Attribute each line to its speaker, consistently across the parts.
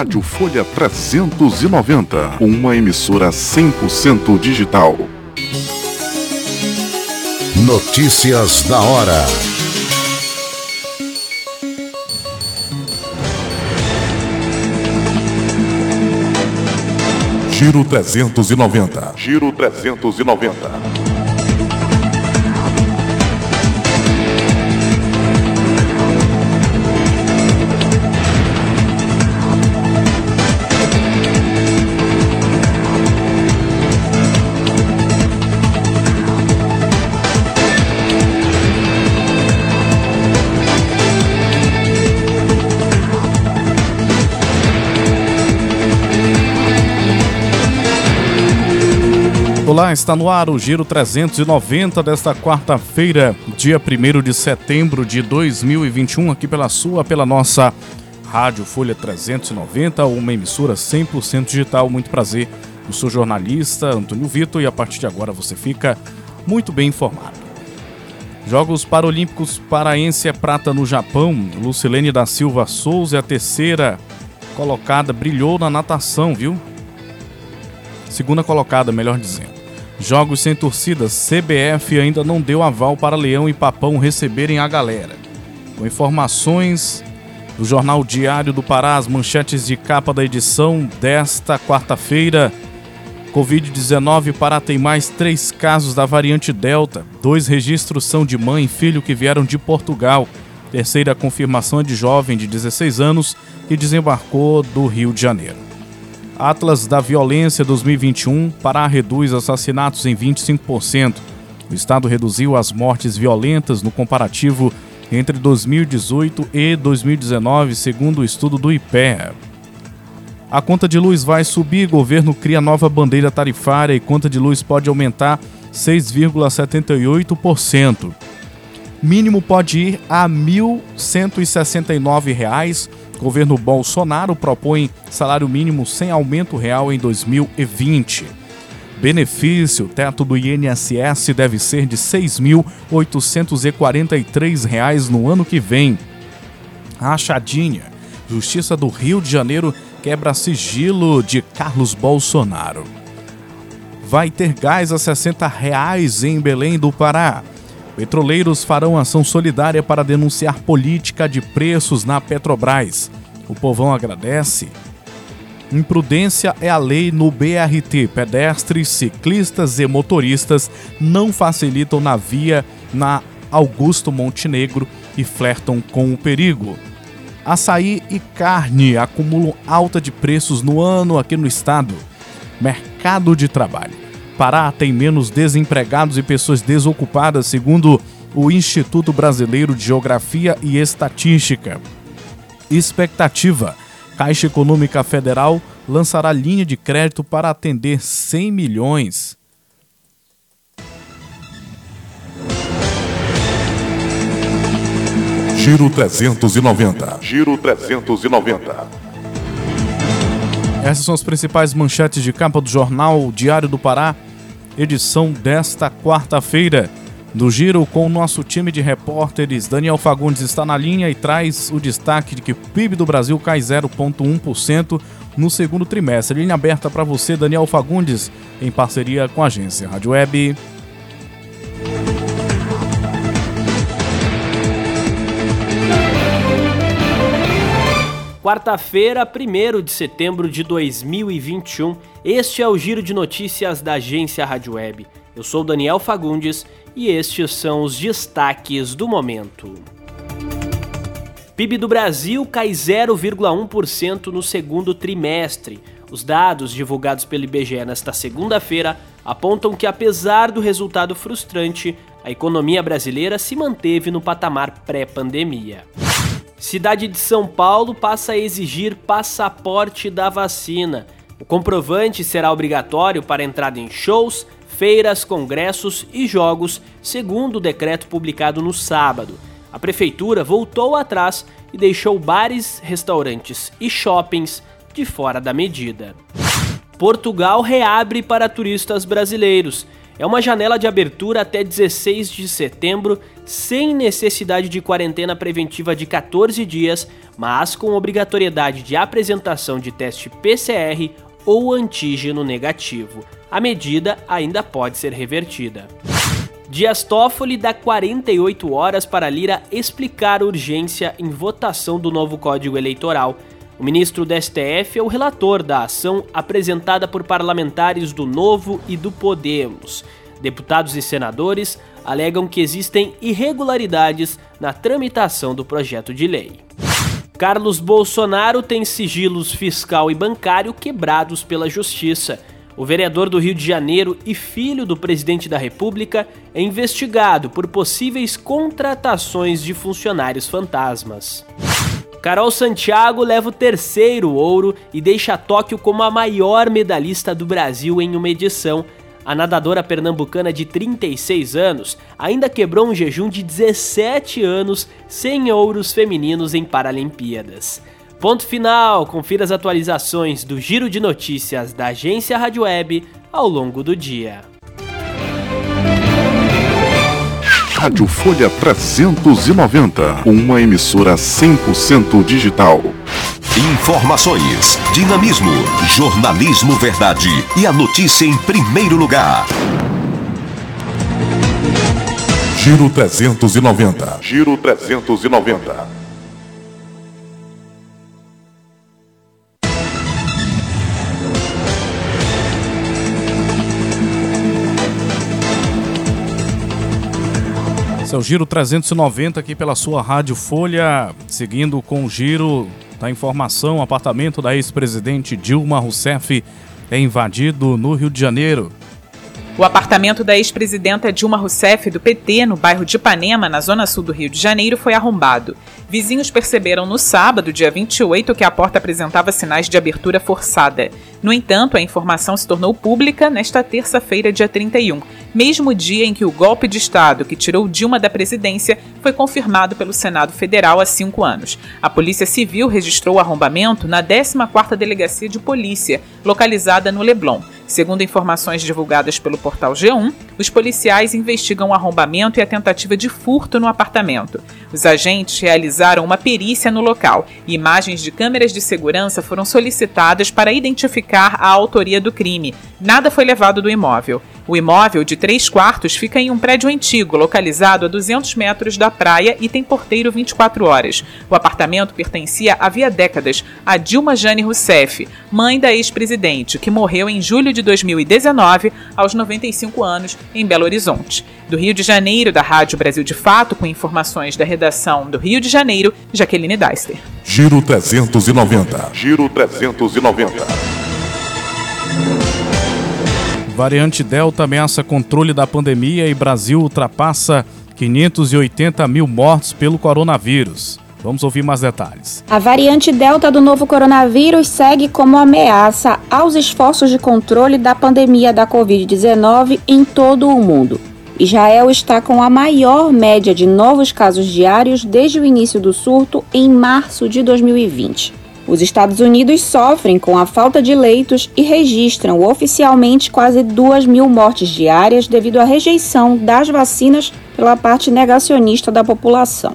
Speaker 1: Rádio Folha 390, uma emissora 100% digital.
Speaker 2: Notícias da hora.
Speaker 1: Giro 390. Giro 390.
Speaker 3: Olá, está no ar o Giro 390 desta quarta-feira, dia 1 de setembro de 2021, aqui pela sua, pela nossa Rádio Folha 390, uma emissora 100% digital. Muito prazer, eu sou jornalista Antônio Vitor e a partir de agora você fica muito bem informado. Jogos Paralímpicos Paraense é prata no Japão. Lucilene da Silva Souza é a terceira colocada, brilhou na natação, viu? Segunda colocada, melhor dizendo. Jogos sem torcidas, CBF ainda não deu aval para Leão e Papão receberem a galera. Com informações do Jornal Diário do Pará, as manchetes de capa da edição desta quarta-feira. Covid-19, Pará tem mais três casos da variante Delta. Dois registros são de mãe e filho que vieram de Portugal. Terceira confirmação é de jovem de 16 anos que desembarcou do Rio de Janeiro. Atlas da Violência 2021, Pará reduz assassinatos em 25%. O estado reduziu as mortes violentas no comparativo entre 2018 e 2019, segundo o estudo do IPEA. A conta de luz vai subir, governo cria nova bandeira tarifária e conta de luz pode aumentar 6,78%. Mínimo pode ir a R$ 1.169 Governo Bolsonaro propõe salário mínimo sem aumento real em 2020. Benefício, teto do INSS deve ser de R$ 6.843 no ano que vem. Rachadinha. Justiça do Rio de Janeiro quebra sigilo de Carlos Bolsonaro. Vai ter gás a 60 reais em Belém do Pará. Petroleiros farão ação solidária para denunciar política de preços na Petrobras. O povão agradece. Imprudência é a lei no BRT. Pedestres, ciclistas e motoristas não facilitam na via na Augusto Montenegro e flertam com o perigo. Açaí e carne acumulam alta de preços no ano aqui no estado. Mercado de trabalho. Pará tem menos desempregados e pessoas desocupadas, segundo o Instituto Brasileiro de Geografia e Estatística. Expectativa: Caixa Econômica Federal lançará linha de crédito para atender 100 milhões.
Speaker 1: Giro 390. Giro 390.
Speaker 3: Essas são as principais manchetes de capa do jornal Diário do Pará edição desta quarta-feira do Giro com o nosso time de repórteres. Daniel Fagundes está na linha e traz o destaque de que o PIB do Brasil cai 0,1% no segundo trimestre. Linha aberta para você, Daniel Fagundes, em parceria com a agência Rádio Web.
Speaker 4: Quarta-feira, 1 de setembro de 2021, este é o Giro de Notícias da agência Rádio Web. Eu sou Daniel Fagundes e estes são os destaques do momento. PIB do Brasil cai 0,1% no segundo trimestre. Os dados divulgados pelo IBGE nesta segunda-feira apontam que, apesar do resultado frustrante, a economia brasileira se manteve no patamar pré-pandemia. Cidade de São Paulo passa a exigir passaporte da vacina. O comprovante será obrigatório para entrada em shows, feiras, congressos e jogos, segundo o decreto publicado no sábado. A prefeitura voltou atrás e deixou bares, restaurantes e shoppings de fora da medida. Portugal reabre para turistas brasileiros. É uma janela de abertura até 16 de setembro, sem necessidade de quarentena preventiva de 14 dias, mas com obrigatoriedade de apresentação de teste PCR ou antígeno negativo. A medida ainda pode ser revertida. Dias Toffoli dá 48 horas para Lira explicar urgência em votação do novo Código Eleitoral. O ministro do STF é o relator da ação apresentada por parlamentares do Novo e do Podemos. Deputados e senadores alegam que existem irregularidades na tramitação do projeto de lei. Carlos Bolsonaro tem sigilos fiscal e bancário quebrados pela justiça. O vereador do Rio de Janeiro e filho do presidente da República é investigado por possíveis contratações de funcionários fantasmas. Carol Santiago leva o terceiro ouro e deixa Tóquio como a maior medalhista do Brasil em uma edição. A nadadora pernambucana de 36 anos ainda quebrou um jejum de 17 anos sem ouros femininos em Paralimpíadas. Ponto final, confira as atualizações do Giro de Notícias da agência Rádio Web ao longo do dia.
Speaker 1: Rádio Folha 390, uma emissora 100% digital.
Speaker 2: Informações, dinamismo, jornalismo verdade e a notícia em primeiro lugar.
Speaker 1: Giro 390. Giro 390.
Speaker 3: Esse é o Giro 390 aqui pela sua Rádio Folha, seguindo com o giro da informação, apartamento da ex-presidente Dilma Rousseff é invadido no Rio de Janeiro.
Speaker 5: O apartamento da ex-presidenta Dilma Rousseff, do PT, no bairro de Ipanema, na zona sul do Rio de Janeiro, foi arrombado. Vizinhos perceberam no sábado, dia 28, que a porta apresentava sinais de abertura forçada. No entanto, a informação se tornou pública nesta terça-feira, dia 31, mesmo dia em que o golpe de Estado que tirou Dilma da presidência foi confirmado pelo Senado Federal há cinco anos. A Polícia Civil registrou o arrombamento na 14ª Delegacia de Polícia, localizada no Leblon. Segundo informações divulgadas pelo portal G1, os policiais investigam o arrombamento e a tentativa de furto no apartamento. Os agentes realizaram uma perícia no local e imagens de câmeras de segurança foram solicitadas para identificar a autoria do crime. Nada foi levado do imóvel. O imóvel, de três quartos, fica em um prédio antigo, localizado a 200 metros da praia e tem porteiro 24 horas. O apartamento pertencia havia décadas a Dilma Jane Rousseff, mãe da ex-presidente, que morreu em julho de 2019, aos 95 anos, em Belo Horizonte. Do Rio de Janeiro, da Rádio Brasil de Fato, com informações da redação do Rio de Janeiro, Jaqueline Deister.
Speaker 1: Giro 390. Giro 390.
Speaker 3: Variante Delta ameaça controle da pandemia e Brasil ultrapassa 580 mil mortos pelo coronavírus. Vamos ouvir mais detalhes.
Speaker 6: A variante Delta do novo coronavírus segue como ameaça aos esforços de controle da pandemia da Covid-19 em todo o mundo. Israel está com a maior média de novos casos diários desde o início do surto em março de 2020. Os Estados Unidos sofrem com a falta de leitos e registram oficialmente quase 2 mil mortes diárias devido à rejeição das vacinas pela parte negacionista da população.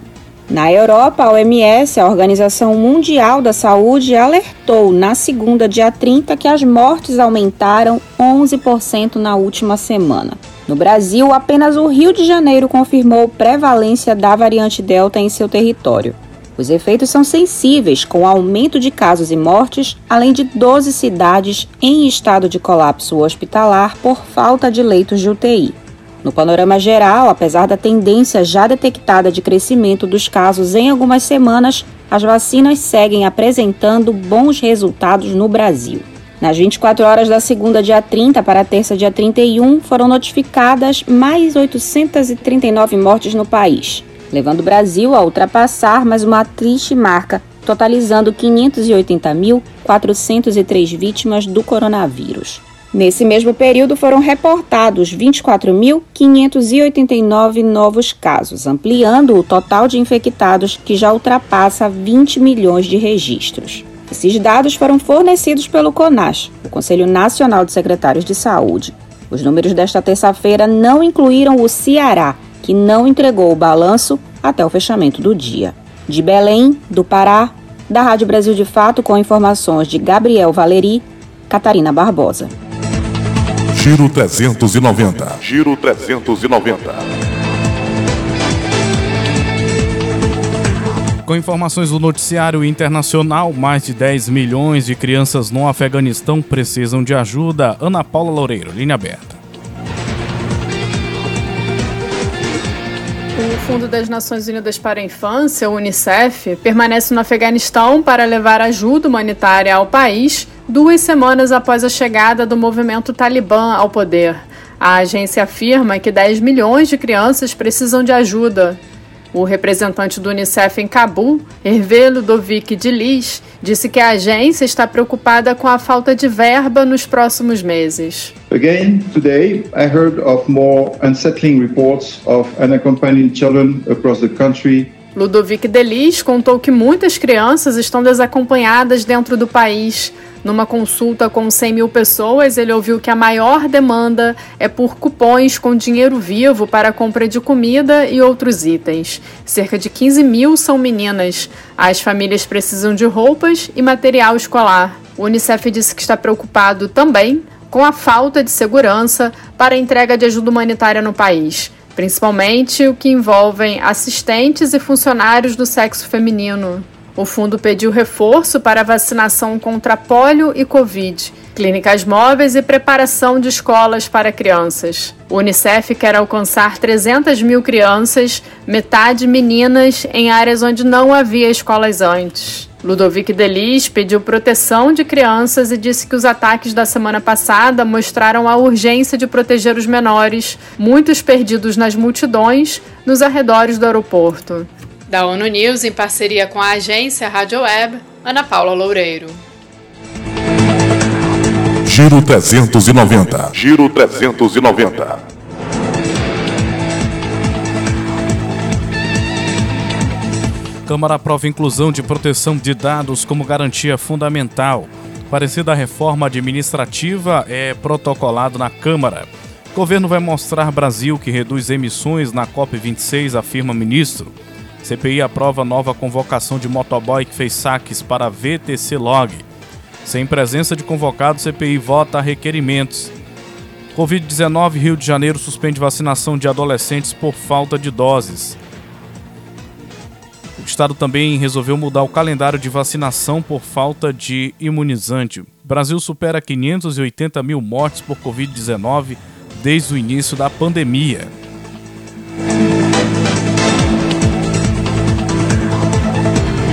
Speaker 6: Na Europa, a OMS, a Organização Mundial da Saúde, alertou na segunda, dia 30, que as mortes aumentaram 11% na última semana. No Brasil, apenas o Rio de Janeiro confirmou prevalência da variante Delta em seu território. Os efeitos são sensíveis, com aumento de casos e mortes, além de 12 cidades em estado de colapso hospitalar por falta de leitos de UTI. No panorama geral, apesar da tendência já detectada de crescimento dos casos em algumas semanas, as vacinas seguem apresentando bons resultados no Brasil. Nas 24 horas da segunda, dia 30 para a terça, dia 31, foram notificadas mais 839 mortes no país levando o Brasil a ultrapassar mais uma triste marca, totalizando 580.403 vítimas do coronavírus. Nesse mesmo período foram reportados 24.589 novos casos, ampliando o total de infectados que já ultrapassa 20 milhões de registros. Esses dados foram fornecidos pelo CONAS, o Conselho Nacional de Secretários de Saúde. Os números desta terça-feira não incluíram o Ceará, que não entregou o balanço até o fechamento do dia. De Belém, do Pará, da Rádio Brasil de Fato, com informações de Gabriel Valeri, Catarina Barbosa.
Speaker 1: Giro 390. Giro 390.
Speaker 3: Com informações do noticiário internacional, mais de 10 milhões de crianças no Afeganistão precisam de ajuda. Ana Paula Loureiro, linha aberta.
Speaker 7: O Fundo das Nações Unidas para a Infância, o Unicef, permanece no Afeganistão para levar ajuda humanitária ao país duas semanas após a chegada do movimento Talibã ao poder. A agência afirma que 10 milhões de crianças precisam de ajuda. O representante do Unicef em Cabul, Hervé Ludovic de Lis, disse que a agência está preocupada com a falta de verba nos próximos meses.
Speaker 8: Again, today I heard of more unsettling reports of unaccompanied children across the country
Speaker 7: Ludovic Delis contou que muitas crianças estão desacompanhadas dentro do país. Numa consulta com 100 mil pessoas, ele ouviu que a maior demanda é por cupons com dinheiro vivo para compra de comida e outros itens. Cerca de 15 mil são meninas. As famílias precisam de roupas e material escolar. O Unicef disse que está preocupado também com a falta de segurança para a entrega de ajuda humanitária no país principalmente o que envolvem assistentes e funcionários do sexo feminino. O fundo pediu reforço para vacinação contra polio e Covid, clínicas móveis e preparação de escolas para crianças. O Unicef quer alcançar 300 mil crianças, metade meninas, em áreas onde não havia escolas antes. Ludovic Delis pediu proteção de crianças e disse que os ataques da semana passada mostraram a urgência de proteger os menores, muitos perdidos nas multidões nos arredores do aeroporto.
Speaker 9: Da ONU News, em parceria com a agência Rádio Web, Ana Paula Loureiro.
Speaker 1: Giro 390. Giro 390.
Speaker 3: Câmara aprova inclusão de proteção de dados como garantia fundamental. Parecida a reforma administrativa é protocolado na Câmara. Governo vai mostrar Brasil que reduz emissões na COP26, afirma ministro. CPI aprova nova convocação de motoboy que fez saques para VTC Log. Sem presença de convocado, CPI vota requerimentos. Covid-19, Rio de Janeiro suspende vacinação de adolescentes por falta de doses. Estado também resolveu mudar o calendário de vacinação por falta de imunizante. Brasil supera 580 mil mortes por Covid-19 desde o início da pandemia.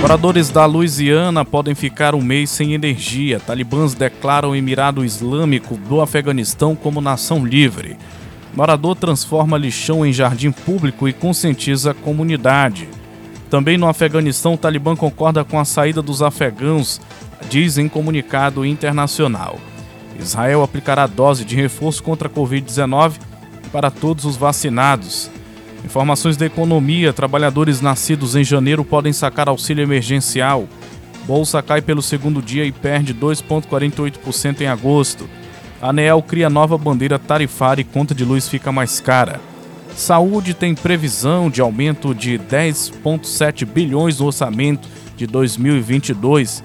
Speaker 3: Moradores da Louisiana podem ficar um mês sem energia. Talibãs declaram o Emirado Islâmico do Afeganistão como nação livre. Morador transforma lixão em jardim público e conscientiza a comunidade. Também no Afeganistão, o Talibã concorda com a saída dos afegãos, diz em comunicado internacional. Israel aplicará dose de reforço contra a Covid-19 para todos os vacinados. Informações da economia: trabalhadores nascidos em janeiro podem sacar auxílio emergencial. Bolsa cai pelo segundo dia e perde 2,48% em agosto. A ANEEL cria nova bandeira tarifária e conta de luz fica mais cara. Saúde tem previsão de aumento de 10,7 bilhões no orçamento de 2022.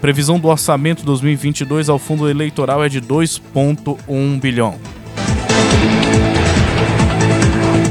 Speaker 3: Previsão do orçamento 2022 ao fundo eleitoral é de 2,1 bilhão.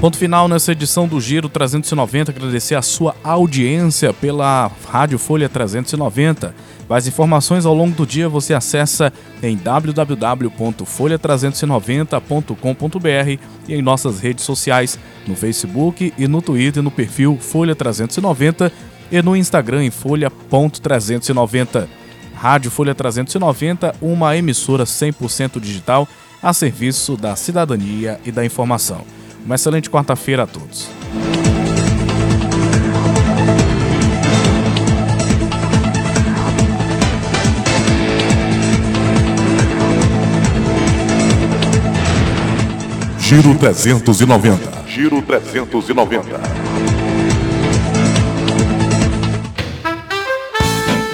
Speaker 3: Ponto final nessa edição do Giro 390. Agradecer a sua audiência pela Rádio Folha 390. Mais informações ao longo do dia você acessa em www.folha390.com.br e em nossas redes sociais, no Facebook e no Twitter no perfil Folha 390 e no Instagram em folha.390. Rádio Folha 390, uma emissora 100% digital a serviço da cidadania e da informação. Uma excelente quarta-feira a todos.
Speaker 1: Giro 390. Giro 390.